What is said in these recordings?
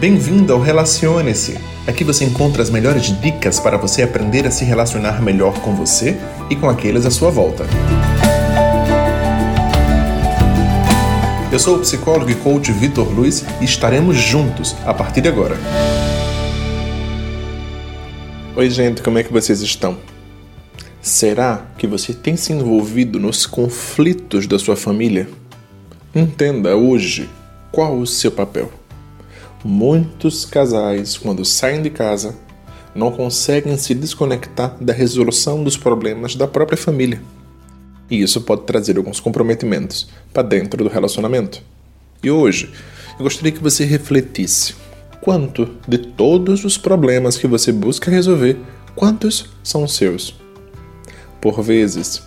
Bem-vindo ao Relacione-se. Aqui você encontra as melhores dicas para você aprender a se relacionar melhor com você e com aqueles à sua volta. Eu sou o psicólogo e coach Vitor Luiz e estaremos juntos a partir de agora. Oi, gente, como é que vocês estão? Será que você tem se envolvido nos conflitos da sua família? Entenda hoje qual o seu papel. Muitos casais, quando saem de casa, não conseguem se desconectar da resolução dos problemas da própria família. E isso pode trazer alguns comprometimentos para dentro do relacionamento. E hoje, eu gostaria que você refletisse quanto de todos os problemas que você busca resolver, quantos são seus? Por vezes,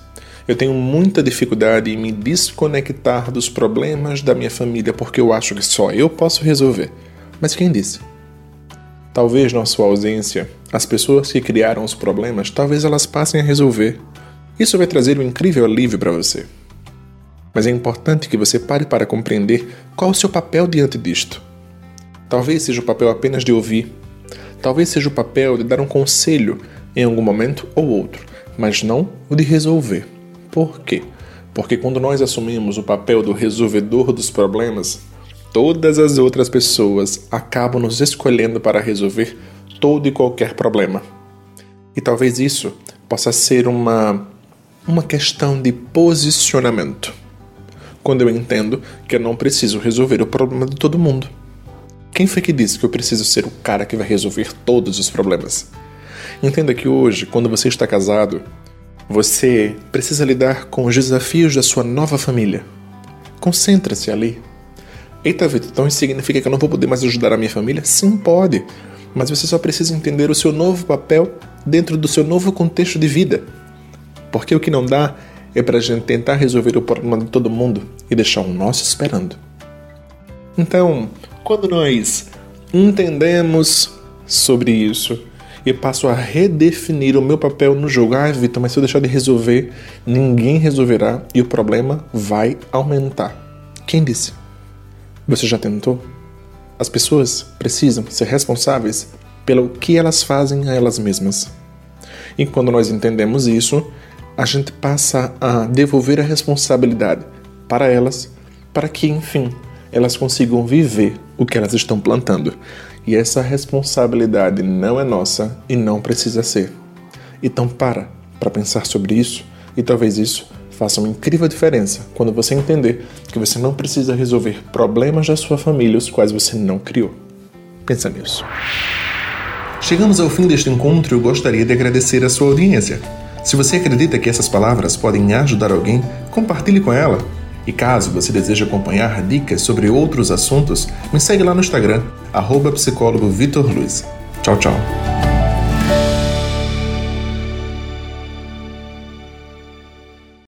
eu tenho muita dificuldade em me desconectar dos problemas da minha família porque eu acho que só eu posso resolver. Mas quem disse? Talvez na sua ausência, as pessoas que criaram os problemas, talvez elas passem a resolver. Isso vai trazer um incrível alívio para você. Mas é importante que você pare para compreender qual o seu papel diante disto. Talvez seja o papel apenas de ouvir. Talvez seja o papel de dar um conselho em algum momento ou outro, mas não o de resolver. Por quê? Porque quando nós assumimos o papel do resolvedor dos problemas, todas as outras pessoas acabam nos escolhendo para resolver todo e qualquer problema. E talvez isso possa ser uma, uma questão de posicionamento. Quando eu entendo que eu não preciso resolver o problema de todo mundo. Quem foi que disse que eu preciso ser o cara que vai resolver todos os problemas? Entenda que hoje, quando você está casado, você precisa lidar com os desafios da sua nova família. Concentre-se ali Eita, Vitor, então isso significa que eu não vou poder mais ajudar a minha família? Sim, pode. Mas você só precisa entender o seu novo papel dentro do seu novo contexto de vida. Porque o que não dá é para a gente tentar resolver o problema de todo mundo e deixar o nosso esperando. Então, quando nós entendemos sobre isso e passo a redefinir o meu papel no jogo, ah, Vitor, mas se eu deixar de resolver, ninguém resolverá e o problema vai aumentar. Quem disse? Você já tentou? As pessoas precisam ser responsáveis pelo que elas fazem a elas mesmas. E quando nós entendemos isso, a gente passa a devolver a responsabilidade para elas, para que, enfim, elas consigam viver o que elas estão plantando. E essa responsabilidade não é nossa e não precisa ser. Então para para pensar sobre isso e talvez isso faça uma incrível diferença quando você entender que você não precisa resolver problemas da sua família os quais você não criou. Pensa nisso. Chegamos ao fim deste encontro e eu gostaria de agradecer a sua audiência. Se você acredita que essas palavras podem ajudar alguém, compartilhe com ela. E caso você deseje acompanhar dicas sobre outros assuntos, me segue lá no Instagram, arroba. Tchau, tchau.